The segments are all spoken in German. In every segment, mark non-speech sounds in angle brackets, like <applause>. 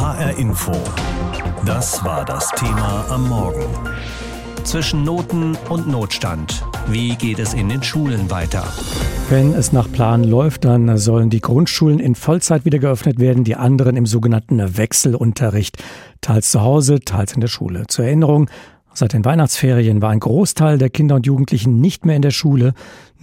HR Info. Das war das Thema am Morgen. Zwischen Noten und Notstand. Wie geht es in den Schulen weiter? Wenn es nach Plan läuft, dann sollen die Grundschulen in Vollzeit wieder geöffnet werden, die anderen im sogenannten Wechselunterricht. Teils zu Hause, teils in der Schule. Zur Erinnerung, Seit den Weihnachtsferien war ein Großteil der Kinder und Jugendlichen nicht mehr in der Schule.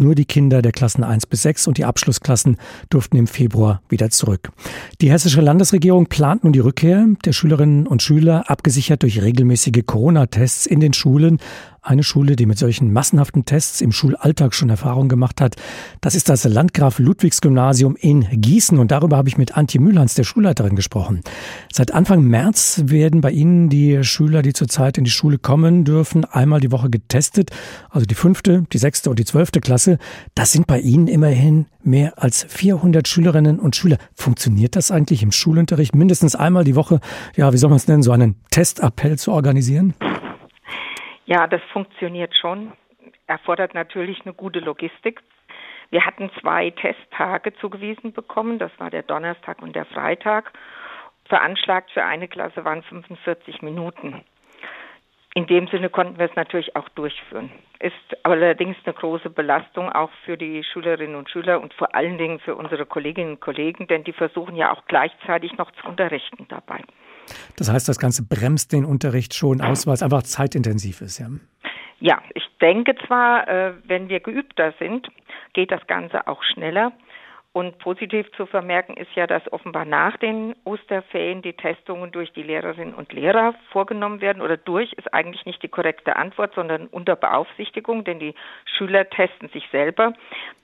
Nur die Kinder der Klassen 1 bis 6 und die Abschlussklassen durften im Februar wieder zurück. Die hessische Landesregierung plant nun die Rückkehr der Schülerinnen und Schüler, abgesichert durch regelmäßige Corona-Tests in den Schulen. Eine Schule, die mit solchen massenhaften Tests im Schulalltag schon Erfahrung gemacht hat, das ist das Landgraf Ludwigs Gymnasium in Gießen. Und darüber habe ich mit Antje Mühlhans, der Schulleiterin, gesprochen. Seit Anfang März werden bei Ihnen die Schüler, die zurzeit in die Schule kommen dürfen, einmal die Woche getestet. Also die fünfte, die sechste und die zwölfte Klasse. Das sind bei Ihnen immerhin mehr als 400 Schülerinnen und Schüler. Funktioniert das eigentlich im Schulunterricht mindestens einmal die Woche? Ja, wie soll man es nennen, so einen Testappell zu organisieren? Ja, das funktioniert schon. Erfordert natürlich eine gute Logistik. Wir hatten zwei Testtage zugewiesen bekommen. Das war der Donnerstag und der Freitag. Veranschlagt für eine Klasse waren 45 Minuten. In dem Sinne konnten wir es natürlich auch durchführen. Ist allerdings eine große Belastung auch für die Schülerinnen und Schüler und vor allen Dingen für unsere Kolleginnen und Kollegen, denn die versuchen ja auch gleichzeitig noch zu unterrichten dabei. Das heißt, das Ganze bremst den Unterricht schon aus, weil es einfach zeitintensiv ist, ja? Ja, ich denke zwar, äh, wenn wir geübter sind, geht das Ganze auch schneller. Und positiv zu vermerken ist ja, dass offenbar nach den Osterferien die Testungen durch die Lehrerinnen und Lehrer vorgenommen werden. Oder durch ist eigentlich nicht die korrekte Antwort, sondern unter Beaufsichtigung, denn die Schüler testen sich selber.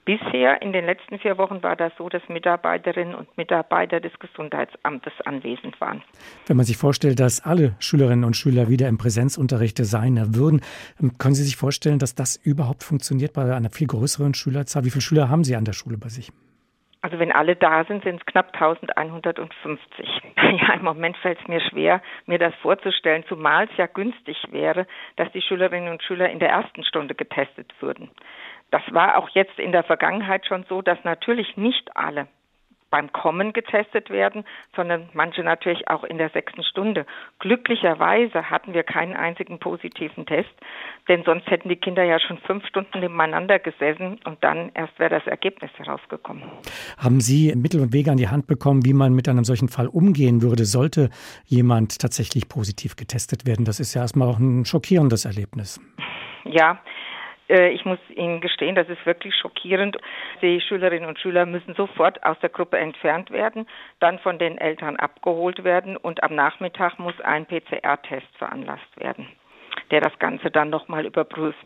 Bisher in den letzten vier Wochen war das so, dass Mitarbeiterinnen und Mitarbeiter des Gesundheitsamtes anwesend waren. Wenn man sich vorstellt, dass alle Schülerinnen und Schüler wieder im Präsenzunterricht sein würden, können Sie sich vorstellen, dass das überhaupt funktioniert bei einer viel größeren Schülerzahl? Wie viele Schüler haben Sie an der Schule bei sich? Also wenn alle da sind, sind es knapp 1150. <laughs> Ja, im Moment fällt es mir schwer, mir das vorzustellen, zumal es ja günstig wäre, dass die Schülerinnen und Schüler in der ersten Stunde getestet würden. Das war auch jetzt in der Vergangenheit schon so, dass natürlich nicht alle beim Kommen getestet werden, sondern manche natürlich auch in der sechsten Stunde. Glücklicherweise hatten wir keinen einzigen positiven Test, denn sonst hätten die Kinder ja schon fünf Stunden nebeneinander gesessen und dann erst wäre das Ergebnis herausgekommen. Haben Sie Mittel und Wege an die Hand bekommen, wie man mit einem solchen Fall umgehen würde, sollte jemand tatsächlich positiv getestet werden? Das ist ja erstmal auch ein schockierendes Erlebnis. Ja, ich muss Ihnen gestehen, das ist wirklich schockierend. Die Schülerinnen und Schüler müssen sofort aus der Gruppe entfernt werden, dann von den Eltern abgeholt werden und am Nachmittag muss ein PCR-Test veranlasst werden, der das Ganze dann nochmal überprüft.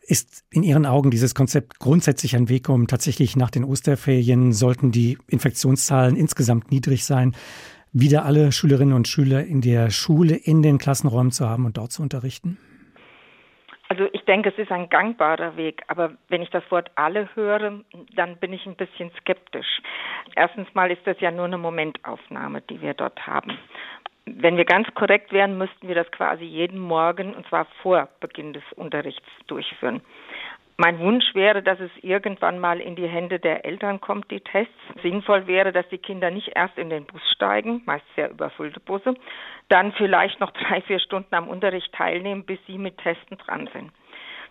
Ist in Ihren Augen dieses Konzept grundsätzlich ein Weg, um tatsächlich nach den Osterferien, sollten die Infektionszahlen insgesamt niedrig sein, wieder alle Schülerinnen und Schüler in der Schule, in den Klassenräumen zu haben und dort zu unterrichten? Also ich denke, es ist ein gangbarer Weg, aber wenn ich das Wort alle höre, dann bin ich ein bisschen skeptisch. Erstens mal ist das ja nur eine Momentaufnahme, die wir dort haben. Wenn wir ganz korrekt wären, müssten wir das quasi jeden Morgen, und zwar vor Beginn des Unterrichts, durchführen. Mein Wunsch wäre, dass es irgendwann mal in die Hände der Eltern kommt, die Tests. Sinnvoll wäre, dass die Kinder nicht erst in den Bus steigen, meist sehr überfüllte Busse, dann vielleicht noch <laughs> drei, vier Stunden am Unterricht teilnehmen, bis sie mit Testen dran sind.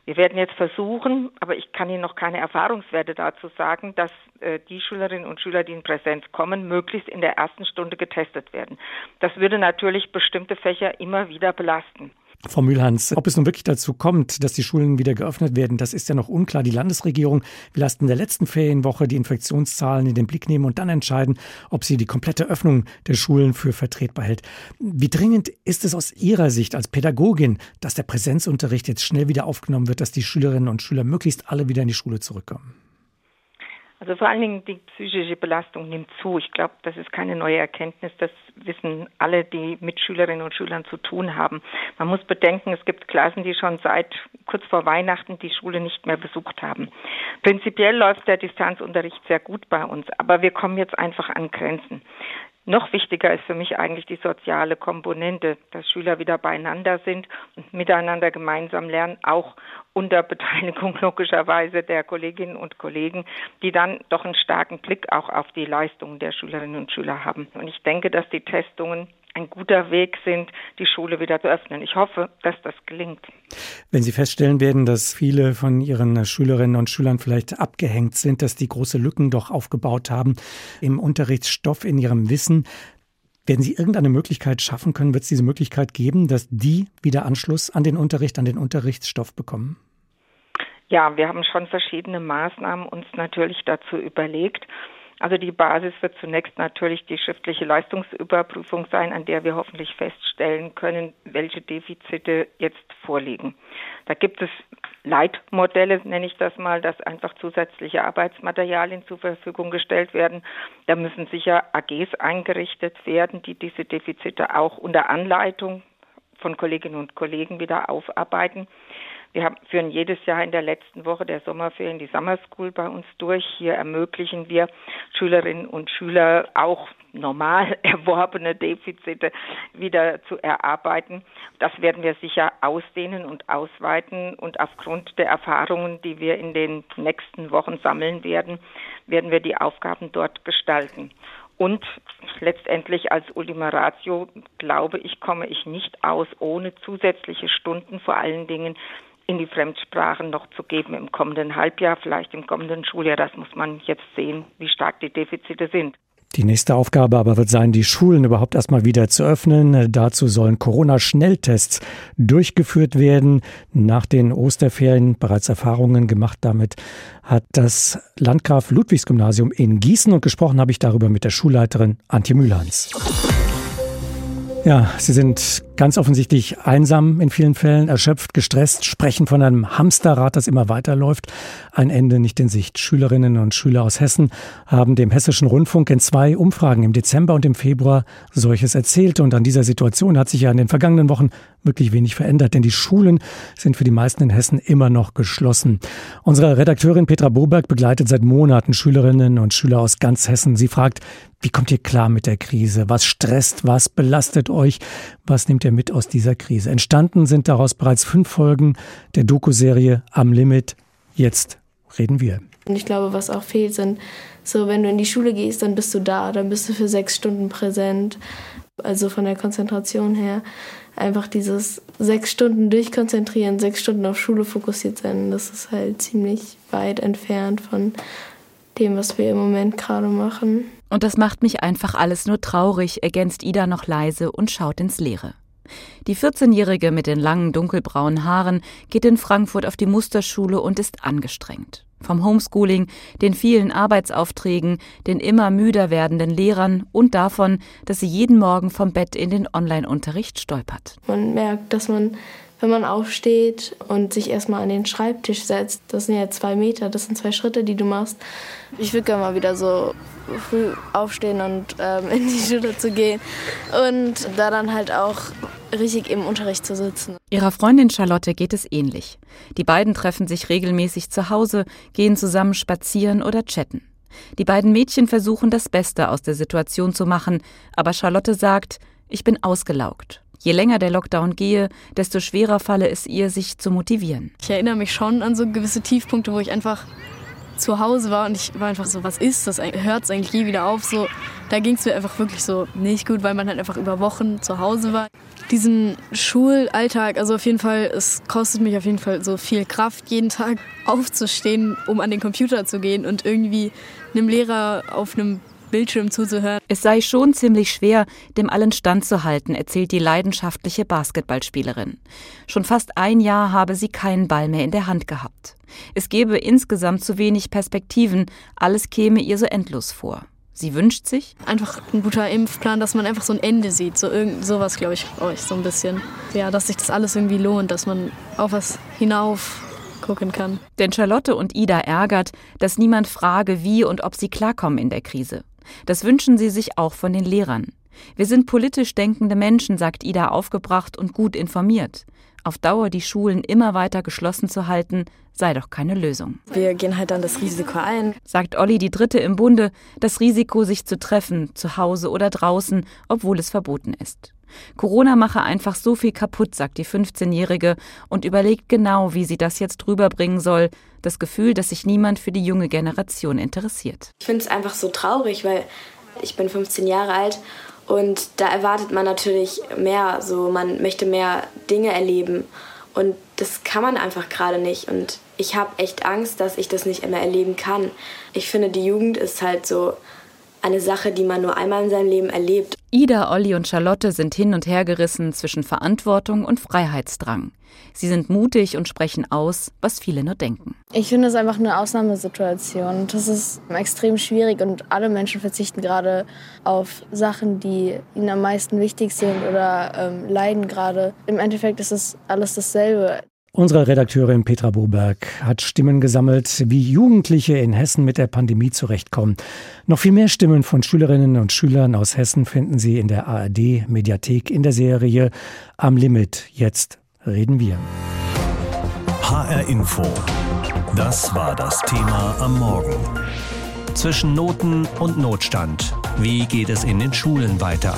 Wir werden jetzt versuchen, aber ich kann Ihnen noch keine Erfahrungswerte dazu sagen, dass äh, die Schülerinnen und Schüler, die in Präsenz kommen, möglichst in der ersten Stunde getestet werden. Das würde natürlich bestimmte Fächer immer wieder belasten. Frau Mühlhans, ob es nun wirklich dazu kommt, dass die Schulen wieder geöffnet werden, das ist ja noch unklar. Die Landesregierung will erst in der letzten Ferienwoche die Infektionszahlen in den Blick nehmen und dann entscheiden, ob sie die komplette Öffnung der Schulen für vertretbar hält. Wie dringend ist es aus Ihrer Sicht als Pädagogin, dass der Präsenzunterricht jetzt schnell wieder aufgenommen wird, dass die Schülerinnen und Schüler möglichst alle wieder in die Schule zurückkommen? Also vor allen Dingen die psychische Belastung nimmt zu. Ich glaube, das ist keine neue Erkenntnis. Das wissen alle, die mit Schülerinnen und Schülern zu tun haben. Man muss bedenken, es gibt Klassen, die schon seit kurz vor Weihnachten die Schule nicht mehr besucht haben. Prinzipiell läuft der Distanzunterricht sehr gut bei uns, aber wir kommen jetzt einfach an Grenzen. Noch wichtiger ist für mich eigentlich die soziale Komponente, dass Schüler wieder beieinander sind und miteinander gemeinsam lernen, auch unter Beteiligung <laughs> logischerweise der Kolleginnen und Kollegen, die dann doch einen starken Blick auch auf die Leistungen der Schülerinnen und Schüler haben. Und ich denke, dass die Testungen ein guter Weg sind, die Schule wieder zu öffnen. Ich hoffe, dass das gelingt. Wenn Sie feststellen werden, dass viele von Ihren Schülerinnen und Schülern vielleicht abgehängt sind, dass die große Lücken doch aufgebaut haben im Unterrichtsstoff, in ihrem Wissen, werden Sie irgendeine Möglichkeit schaffen können? Wird es diese Möglichkeit geben, dass die wieder Anschluss an den Unterricht, an den Unterrichtsstoff bekommen? Ja, wir haben schon verschiedene Maßnahmen uns natürlich dazu überlegt. Also die Basis wird zunächst natürlich die schriftliche Leistungsüberprüfung sein, an der wir hoffentlich feststellen können, welche Defizite jetzt vorliegen. Da gibt es Leitmodelle, nenne ich das mal, dass einfach zusätzliche Arbeitsmaterialien zur Verfügung gestellt werden. Da müssen sicher AGs eingerichtet werden, die diese Defizite auch unter Anleitung von Kolleginnen und Kollegen wieder aufarbeiten. Wir haben, führen jedes Jahr in der letzten Woche der Sommerferien die Summer School bei uns durch. Hier ermöglichen wir Schülerinnen und Schüler auch normal <laughs> erworbene Defizite wieder zu erarbeiten. Das werden wir sicher ausdehnen und ausweiten und aufgrund der Erfahrungen, die wir in den nächsten Wochen sammeln werden, werden wir die Aufgaben dort gestalten. Und letztendlich als Ultima Ratio glaube ich, komme ich nicht aus ohne zusätzliche Stunden, vor allen Dingen in die Fremdsprachen noch zu geben im kommenden Halbjahr, vielleicht im kommenden Schuljahr. Das muss man jetzt sehen, wie stark die Defizite sind. Die nächste Aufgabe aber wird sein, die Schulen überhaupt erstmal wieder zu öffnen. Dazu sollen Corona-Schnelltests durchgeführt werden. Nach den Osterferien bereits Erfahrungen gemacht damit hat das Landgraf Ludwigs Gymnasium in Gießen und gesprochen habe ich darüber mit der Schulleiterin Antje Mühlhans. Ja, Sie sind ganz offensichtlich einsam in vielen Fällen, erschöpft, gestresst, sprechen von einem Hamsterrad, das immer weiterläuft. Ein Ende nicht in Sicht. Schülerinnen und Schüler aus Hessen haben dem Hessischen Rundfunk in zwei Umfragen im Dezember und im Februar solches erzählt. Und an dieser Situation hat sich ja in den vergangenen Wochen wirklich wenig verändert, denn die Schulen sind für die meisten in Hessen immer noch geschlossen. Unsere Redakteurin Petra Boberg begleitet seit Monaten Schülerinnen und Schüler aus ganz Hessen. Sie fragt, wie kommt ihr klar mit der Krise? Was stresst? Was belastet euch? Was nehmt ihr mit aus dieser Krise? Entstanden sind daraus bereits fünf Folgen der Doku-Serie Am Limit. Jetzt reden wir. Und ich glaube, was auch fehlt, sind so, wenn du in die Schule gehst, dann bist du da, dann bist du für sechs Stunden präsent. Also von der Konzentration her einfach dieses sechs Stunden durchkonzentrieren, sechs Stunden auf Schule fokussiert sein, das ist halt ziemlich weit entfernt von dem, was wir im Moment gerade machen. Und das macht mich einfach alles nur traurig, ergänzt Ida noch leise und schaut ins Leere. Die 14-Jährige mit den langen dunkelbraunen Haaren geht in Frankfurt auf die Musterschule und ist angestrengt. Vom Homeschooling, den vielen Arbeitsaufträgen, den immer müder werdenden Lehrern und davon, dass sie jeden Morgen vom Bett in den Online-Unterricht stolpert. Man merkt, dass man wenn man aufsteht und sich erstmal an den Schreibtisch setzt. Das sind ja zwei Meter, das sind zwei Schritte, die du machst. Ich würde gerne mal wieder so früh aufstehen und ähm, in die Schule zu gehen und da dann halt auch richtig im Unterricht zu sitzen. Ihrer Freundin Charlotte geht es ähnlich. Die beiden treffen sich regelmäßig zu Hause, gehen zusammen spazieren oder chatten. Die beiden Mädchen versuchen das Beste aus der Situation zu machen, aber Charlotte sagt, ich bin ausgelaugt. Je länger der Lockdown gehe, desto schwerer falle es ihr, sich zu motivieren. Ich erinnere mich schon an so gewisse Tiefpunkte, wo ich einfach zu Hause war und ich war einfach so, was ist das? Hört es eigentlich je wieder auf? So, da ging es mir einfach wirklich so nicht gut, weil man halt einfach über Wochen zu Hause war. Diesen Schulalltag, also auf jeden Fall, es kostet mich auf jeden Fall so viel Kraft, jeden Tag aufzustehen, um an den Computer zu gehen und irgendwie einem Lehrer auf einem Bildschirm zuzuhören. Es sei schon ziemlich schwer, dem allen standzuhalten, erzählt die leidenschaftliche Basketballspielerin. Schon fast ein Jahr habe sie keinen Ball mehr in der Hand gehabt. Es gebe insgesamt zu wenig Perspektiven, alles käme ihr so endlos vor. Sie wünscht sich einfach ein guter Impfplan, dass man einfach so ein Ende sieht, so irgend sowas glaube ich euch so ein bisschen. Ja, dass sich das alles irgendwie lohnt, dass man auf was hinauf gucken kann. Denn Charlotte und Ida ärgert, dass niemand frage, wie und ob sie klarkommen in der Krise. Das wünschen sie sich auch von den Lehrern. Wir sind politisch denkende Menschen, sagt Ida aufgebracht und gut informiert. Auf Dauer die Schulen immer weiter geschlossen zu halten, sei doch keine Lösung. Wir gehen halt dann das Risiko ein, sagt Olli die Dritte im Bunde, das Risiko, sich zu treffen, zu Hause oder draußen, obwohl es verboten ist. Corona mache einfach so viel kaputt, sagt die 15-Jährige und überlegt genau, wie sie das jetzt rüberbringen soll. Das Gefühl, dass sich niemand für die junge Generation interessiert. Ich finde es einfach so traurig, weil ich bin 15 Jahre alt Und da erwartet man natürlich mehr, so man möchte mehr Dinge erleben. Und das kann man einfach gerade nicht. Und ich habe echt Angst, dass ich das nicht immer erleben kann. Ich finde, die Jugend ist halt so eine Sache, die man nur einmal in seinem Leben erlebt. Ida, Olli und Charlotte sind hin und her gerissen zwischen Verantwortung und Freiheitsdrang. Sie sind mutig und sprechen aus, was viele nur denken. Ich finde es einfach eine Ausnahmesituation. Das ist extrem schwierig und alle Menschen verzichten gerade auf Sachen, die ihnen am meisten wichtig sind oder ähm, leiden gerade. Im Endeffekt ist es alles dasselbe. Unsere Redakteurin Petra Boberg hat Stimmen gesammelt, wie Jugendliche in Hessen mit der Pandemie zurechtkommen. Noch viel mehr Stimmen von Schülerinnen und Schülern aus Hessen finden Sie in der ARD Mediathek in der Serie Am Limit. Jetzt reden wir. HR Info. Das war das Thema am Morgen. Zwischen Noten und Notstand. Wie geht es in den Schulen weiter?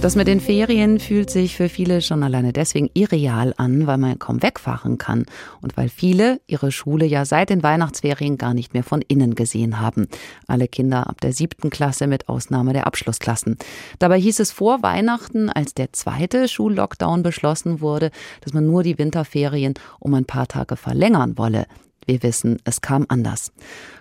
Das mit den Ferien fühlt sich für viele schon alleine deswegen irreal an, weil man kaum wegfahren kann und weil viele ihre Schule ja seit den Weihnachtsferien gar nicht mehr von innen gesehen haben. Alle Kinder ab der siebten Klasse mit Ausnahme der Abschlussklassen. Dabei hieß es vor Weihnachten, als der zweite Schullockdown beschlossen wurde, dass man nur die Winterferien um ein paar Tage verlängern wolle. Wir wissen, es kam anders.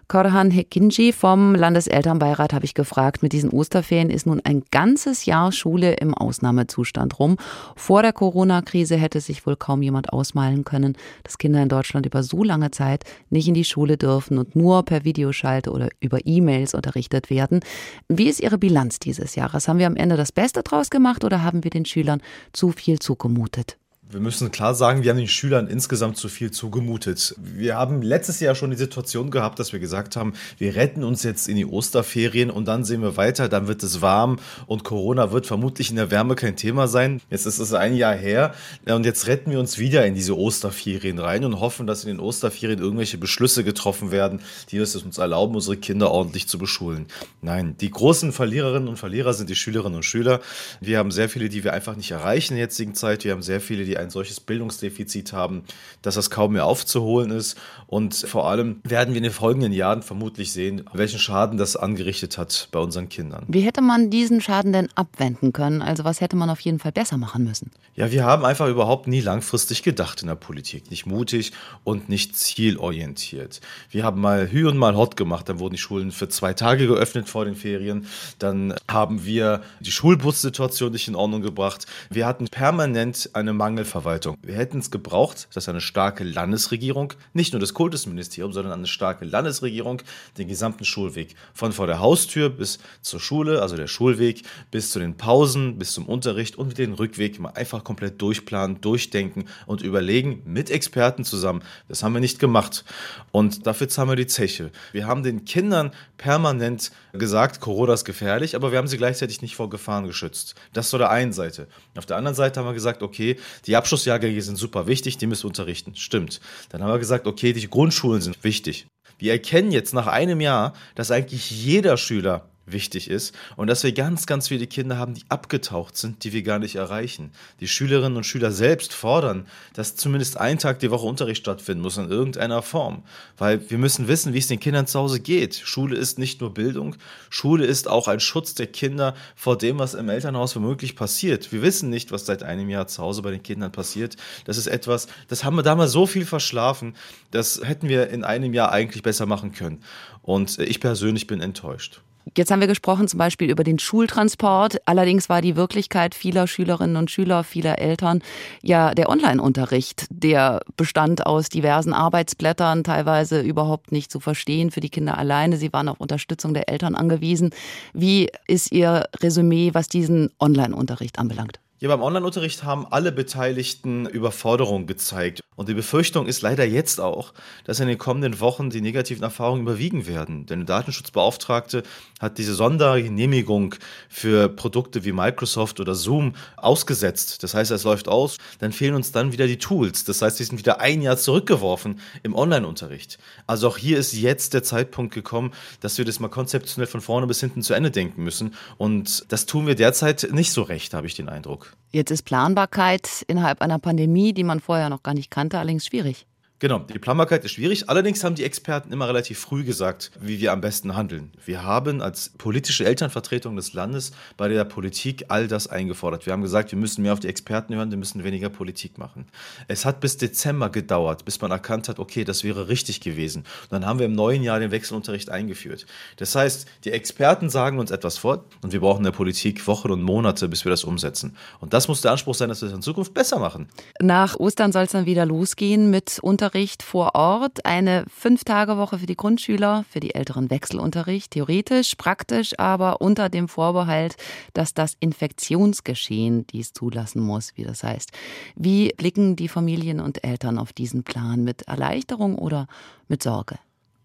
Korhan Hekinji vom Landeselternbeirat habe ich gefragt, mit diesen Osterferien ist nun ein ganzes Jahr Schule im Ausnahmezustand rum. Vor der Corona-Krise hätte sich wohl kaum jemand ausmalen können, dass Kinder in Deutschland über so lange Zeit nicht in die Schule dürfen und nur per Videoschalte oder über E-Mails unterrichtet werden. Wie ist Ihre Bilanz dieses Jahres? Haben wir am Ende das Beste draus gemacht oder haben wir den Schülern zu viel zugemutet? Wir müssen klar sagen, wir haben den Schülern insgesamt zu viel zugemutet. Wir haben letztes Jahr schon die Situation gehabt, dass wir gesagt haben, wir retten uns jetzt in die Osterferien und dann sehen wir weiter, dann wird es warm und Corona wird vermutlich in der Wärme kein Thema sein. Jetzt ist es ein Jahr her und jetzt retten wir uns wieder in diese Osterferien rein und hoffen, dass in den Osterferien irgendwelche Beschlüsse getroffen werden, die es uns erlauben, unsere Kinder ordentlich zu beschulen. Nein, die großen Verliererinnen und Verlierer sind die Schülerinnen und Schüler. Wir haben sehr viele, die wir einfach nicht erreichen in der jetzigen Zeit. Wir haben sehr viele, die ein solches Bildungsdefizit haben, dass das kaum mehr aufzuholen ist. Und vor allem werden wir in den folgenden Jahren vermutlich sehen, welchen Schaden das angerichtet hat bei unseren Kindern. Wie hätte man diesen Schaden denn abwenden können? Also was hätte man auf jeden Fall besser machen müssen? Ja, wir haben einfach überhaupt nie langfristig gedacht in der Politik. Nicht mutig und nicht zielorientiert. Wir haben mal Hü und mal Hot gemacht. Dann wurden die Schulen für zwei Tage geöffnet vor den Ferien. Dann haben wir die Schulbussituation nicht in Ordnung gebracht. Wir hatten permanent eine Mangelverwaltung. Wir hätten es gebraucht, dass eine starke Landesregierung, nicht nur das Kultusministerium, sondern eine starke Landesregierung den gesamten Schulweg von vor der Haustür bis zur Schule, also der Schulweg, bis zu den Pausen, bis zum Unterricht und den Rückweg mal einfach komplett durchplanen, durchdenken und überlegen mit Experten zusammen. Das haben wir nicht gemacht. Und dafür zahlen wir die Zeche. Wir haben den Kindern permanent gesagt, Corona ist gefährlich, aber wir haben sie gleichzeitig nicht vor Gefahren geschützt. Das zu der einen Seite. Auf der anderen Seite haben wir gesagt, okay, die Abschlussjahrgänge sind super wichtig, die müssen wir unterrichten. Stimmt. Dann haben wir gesagt, okay, die Grundschulen sind wichtig. Wir erkennen jetzt nach einem Jahr, dass eigentlich jeder Schüler wichtig ist und dass wir ganz, ganz viele Kinder haben, die abgetaucht sind, die wir gar nicht erreichen. Die Schülerinnen und Schüler selbst fordern, dass zumindest ein Tag die Woche Unterricht stattfinden muss in irgendeiner Form, weil wir müssen wissen, wie es den Kindern zu Hause geht. Schule ist nicht nur Bildung, Schule ist auch ein Schutz der Kinder vor dem, was im Elternhaus womöglich passiert. Wir wissen nicht, was seit einem Jahr zu Hause bei den Kindern passiert. Das ist etwas, das haben wir damals so viel verschlafen, das hätten wir in einem Jahr eigentlich besser machen können. Und ich persönlich bin enttäuscht. Jetzt haben wir gesprochen zum Beispiel über den Schultransport. Allerdings war die Wirklichkeit vieler Schülerinnen und Schüler, vieler Eltern ja der Online-Unterricht. Der bestand aus diversen Arbeitsblättern, teilweise überhaupt nicht zu verstehen für die Kinder alleine. Sie waren auf Unterstützung der Eltern angewiesen. Wie ist Ihr Resümee, was diesen Online-Unterricht anbelangt? Ja, beim Online-Unterricht haben alle Beteiligten Überforderung gezeigt. Und die Befürchtung ist leider jetzt auch, dass in den kommenden Wochen die negativen Erfahrungen überwiegen werden. Denn der Datenschutzbeauftragte hat diese Sondergenehmigung für Produkte wie Microsoft oder Zoom ausgesetzt. Das heißt, es läuft aus, dann fehlen uns dann wieder die Tools. Das heißt, die sind wieder ein Jahr zurückgeworfen im Online-Unterricht. Also auch hier ist jetzt der Zeitpunkt gekommen, dass wir das mal konzeptionell von vorne bis hinten zu Ende denken müssen. Und das tun wir derzeit nicht so recht, habe ich den Eindruck. Jetzt ist Planbarkeit innerhalb einer Pandemie, die man vorher noch gar nicht kannte, allerdings schwierig. Genau, die Planbarkeit ist schwierig. Allerdings haben die Experten immer relativ früh gesagt, wie wir am besten handeln. Wir haben als politische Elternvertretung des Landes bei der Politik all das eingefordert. Wir haben gesagt, wir müssen mehr auf die Experten hören, wir müssen weniger Politik machen. Es hat bis Dezember gedauert, bis man erkannt hat, okay, das wäre richtig gewesen. Und dann haben wir im neuen Jahr den Wechselunterricht eingeführt. Das heißt, die Experten sagen uns etwas vor und wir brauchen in der Politik Wochen und Monate, bis wir das umsetzen. Und das muss der Anspruch sein, dass wir das in Zukunft besser machen. Nach Ostern soll es dann wieder losgehen mit unter Unterricht vor Ort, eine Fünf-Tage-Woche für die Grundschüler, für die Älteren Wechselunterricht, theoretisch, praktisch, aber unter dem Vorbehalt, dass das Infektionsgeschehen dies zulassen muss, wie das heißt. Wie blicken die Familien und Eltern auf diesen Plan? Mit Erleichterung oder mit Sorge?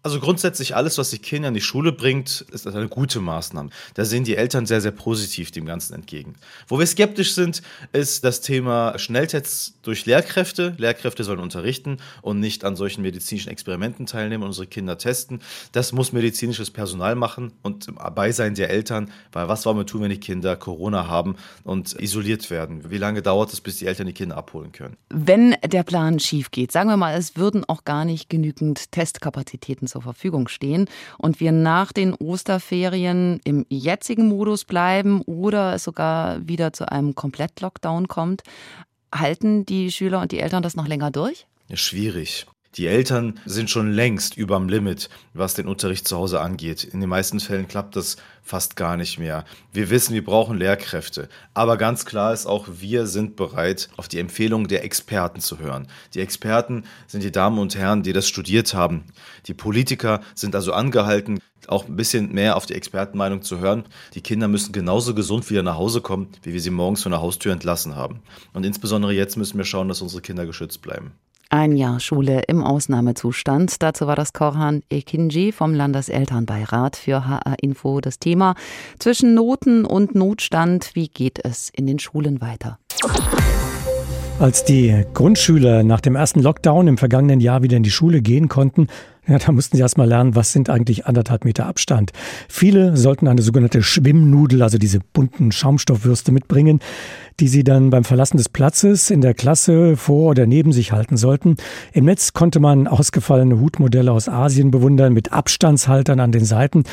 Also grundsätzlich alles, was die Kinder in die Schule bringt, ist eine gute Maßnahme. Da sehen die Eltern sehr, sehr positiv dem Ganzen entgegen. Wo wir skeptisch sind, ist das Thema Schnelltests durch Lehrkräfte. Lehrkräfte sollen unterrichten und nicht an solchen medizinischen Experimenten teilnehmen und unsere Kinder testen. Das muss medizinisches Personal machen und im Beisein der Eltern, weil was wollen wir tun, wenn die Kinder Corona haben und isoliert werden? Wie lange dauert es, bis die Eltern die Kinder abholen können? Wenn der Plan schief geht, sagen wir mal, es würden auch gar nicht genügend Testkapazitäten zur Verfügung stehen und wir nach den Osterferien im jetzigen Modus bleiben oder es sogar wieder zu einem Komplett-Lockdown kommt, halten die Schüler und die Eltern das noch länger durch? Schwierig. Die Eltern sind schon längst überm Limit, was den Unterricht zu Hause angeht. In den meisten Fällen klappt das fast gar nicht mehr. Wir wissen, wir brauchen Lehrkräfte. Aber ganz klar ist auch, wir sind bereit, auf die Empfehlungen der Experten zu hören. Die Experten sind die Damen und Herren, die das studiert haben. Die Politiker sind also angehalten, auch ein bisschen mehr auf die Expertenmeinung zu hören. Die Kinder müssen genauso gesund wieder nach Hause kommen, wie wir sie morgens von der Haustür entlassen haben. Und insbesondere jetzt müssen wir schauen, dass unsere Kinder geschützt bleiben. Ein Jahr Schule im Ausnahmezustand. Dazu war das Korhan Ekinji vom Landeselternbeirat für HR Info das Thema. Zwischen Noten und Notstand, wie geht es in den Schulen weiter? Als die Grundschüler nach dem ersten Lockdown im vergangenen Jahr wieder in die Schule gehen konnten, ja, da mussten sie erst mal lernen, was sind eigentlich anderthalb Meter Abstand. Viele sollten eine sogenannte Schwimmnudel, also diese bunten Schaumstoffwürste mitbringen, die sie dann beim Verlassen des Platzes in der Klasse vor oder neben sich halten sollten. Im Netz konnte man ausgefallene Hutmodelle aus Asien bewundern mit Abstandshaltern an den Seiten.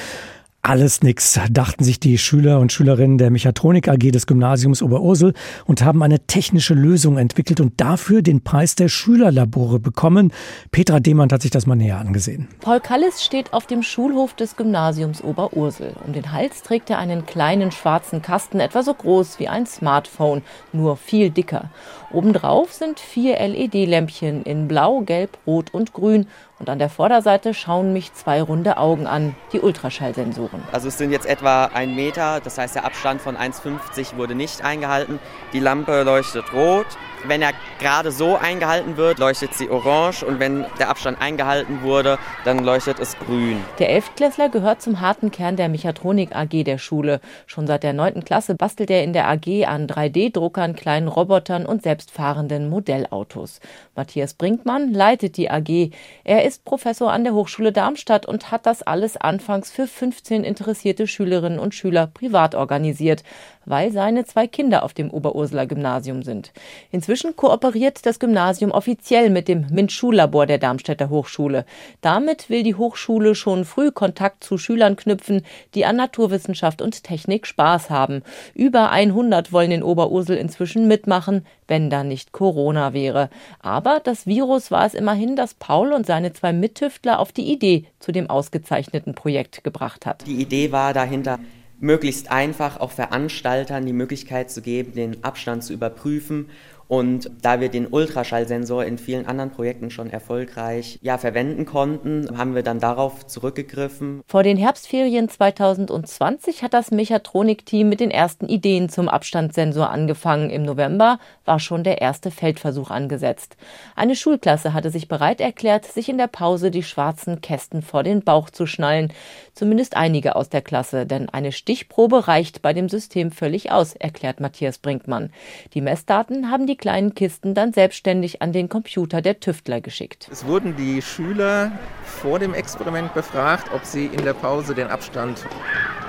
Alles nix, dachten sich die Schüler und Schülerinnen der Mechatronik AG des Gymnasiums Oberursel und haben eine technische Lösung entwickelt und dafür den Preis der Schülerlabore bekommen. Petra Demand hat sich das mal näher angesehen. Paul Kallis steht auf dem Schulhof des Gymnasiums Oberursel. Um den Hals trägt er einen kleinen schwarzen Kasten, etwa so groß wie ein Smartphone, nur viel dicker. Obendrauf sind vier LED-Lämpchen in Blau, Gelb, Rot und Grün und an der Vorderseite schauen mich zwei runde Augen an, die Ultraschallsensoren. Also es sind jetzt etwa ein Meter, das heißt der Abstand von 1,50 wurde nicht eingehalten. Die Lampe leuchtet rot, wenn er gerade so eingehalten wird, leuchtet sie orange und wenn der Abstand eingehalten wurde, dann leuchtet es grün. Der Elftklässler gehört zum harten Kern der Mechatronik AG der Schule. Schon seit der 9. Klasse bastelt er in der AG an 3D-Druckern, kleinen Robotern und selbstfahrenden Modellautos. Matthias Brinkmann leitet die AG. Er ist Professor an der Hochschule Darmstadt und hat das alles anfangs für 15 interessierte Schülerinnen und Schüler privat organisiert weil seine zwei Kinder auf dem Oberurseler Gymnasium sind. Inzwischen kooperiert das Gymnasium offiziell mit dem MINT-Schullabor der Darmstädter Hochschule. Damit will die Hochschule schon früh Kontakt zu Schülern knüpfen, die an Naturwissenschaft und Technik Spaß haben. Über 100 wollen in Oberursel inzwischen mitmachen, wenn da nicht Corona wäre. Aber das Virus war es immerhin, das Paul und seine zwei Mittüftler auf die Idee zu dem ausgezeichneten Projekt gebracht hat. Die Idee war dahinter, möglichst einfach auch Veranstaltern die Möglichkeit zu geben, den Abstand zu überprüfen und da wir den Ultraschallsensor in vielen anderen Projekten schon erfolgreich ja, verwenden konnten, haben wir dann darauf zurückgegriffen. Vor den Herbstferien 2020 hat das Mechatronik-Team mit den ersten Ideen zum Abstandssensor angefangen. Im November war schon der erste Feldversuch angesetzt. Eine Schulklasse hatte sich bereit erklärt, sich in der Pause die schwarzen Kästen vor den Bauch zu schnallen. Zumindest einige aus der Klasse, denn eine Stichprobe reicht bei dem System völlig aus, erklärt Matthias Brinkmann. Die Messdaten haben die kleinen Kisten dann selbstständig an den Computer der Tüftler geschickt. Es wurden die Schüler vor dem Experiment befragt, ob sie in der Pause den Abstand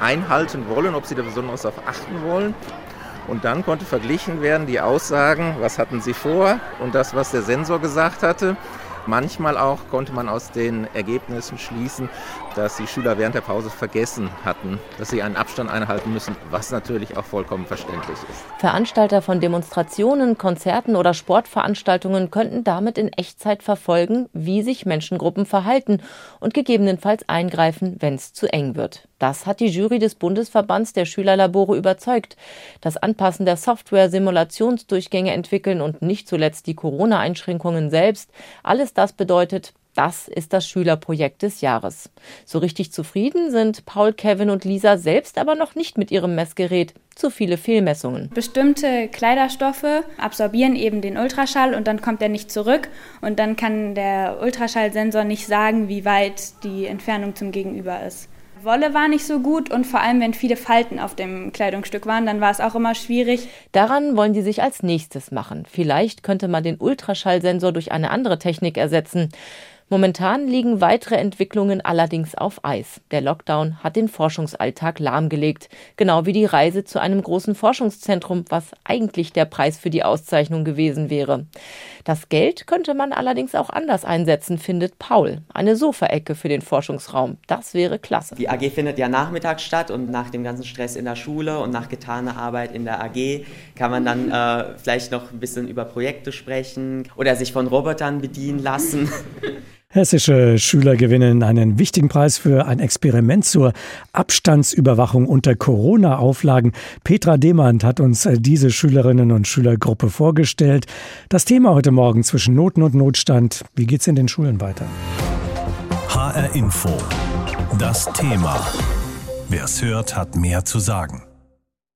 einhalten wollen, ob sie da besonders darauf achten wollen. Und dann konnte verglichen werden die Aussagen, was hatten sie vor und das, was der Sensor gesagt hatte. Manchmal auch konnte man aus den Ergebnissen schließen, dass die Schüler während der Pause vergessen hatten, dass sie einen Abstand einhalten müssen, was natürlich auch vollkommen verständlich ist. Veranstalter von Demonstrationen, Konzerten oder Sportveranstaltungen könnten damit in Echtzeit verfolgen, wie sich Menschengruppen verhalten und gegebenenfalls eingreifen, wenn es zu eng wird. Das hat die Jury des Bundesverbands der Schülerlabore überzeugt. Das Anpassen der Software, Simulationsdurchgänge entwickeln und nicht zuletzt die Corona-Einschränkungen selbst, alles das bedeutet, das ist das Schülerprojekt des Jahres. So richtig zufrieden sind Paul, Kevin und Lisa selbst aber noch nicht mit ihrem Messgerät. Zu viele Fehlmessungen. Bestimmte Kleiderstoffe absorbieren eben den Ultraschall und dann kommt er nicht zurück und dann kann der Ultraschallsensor nicht sagen, wie weit die Entfernung zum Gegenüber ist. Wolle war nicht so gut und vor allem, wenn viele Falten auf dem Kleidungsstück waren, dann war es auch immer schwierig. Daran wollen die sich als nächstes machen. Vielleicht könnte man den Ultraschallsensor durch eine andere Technik ersetzen. Momentan liegen weitere Entwicklungen allerdings auf Eis. Der Lockdown hat den Forschungsalltag lahmgelegt, genau wie die Reise zu einem großen Forschungszentrum, was eigentlich der Preis für die Auszeichnung gewesen wäre. Das Geld könnte man allerdings auch anders einsetzen, findet Paul. Eine Sofaecke für den Forschungsraum, das wäre klasse. Die AG findet ja nachmittags statt und nach dem ganzen Stress in der Schule und nach getaner Arbeit in der AG kann man dann äh, vielleicht noch ein bisschen über Projekte sprechen oder sich von Robotern bedienen lassen. <laughs> Hessische Schüler gewinnen einen wichtigen Preis für ein Experiment zur Abstandsüberwachung unter Corona-Auflagen. Petra Demand hat uns diese Schülerinnen und Schülergruppe vorgestellt. Das Thema heute Morgen zwischen Noten und Notstand. Wie geht's in den Schulen weiter? HR Info. Das Thema. Wer es hört, hat mehr zu sagen.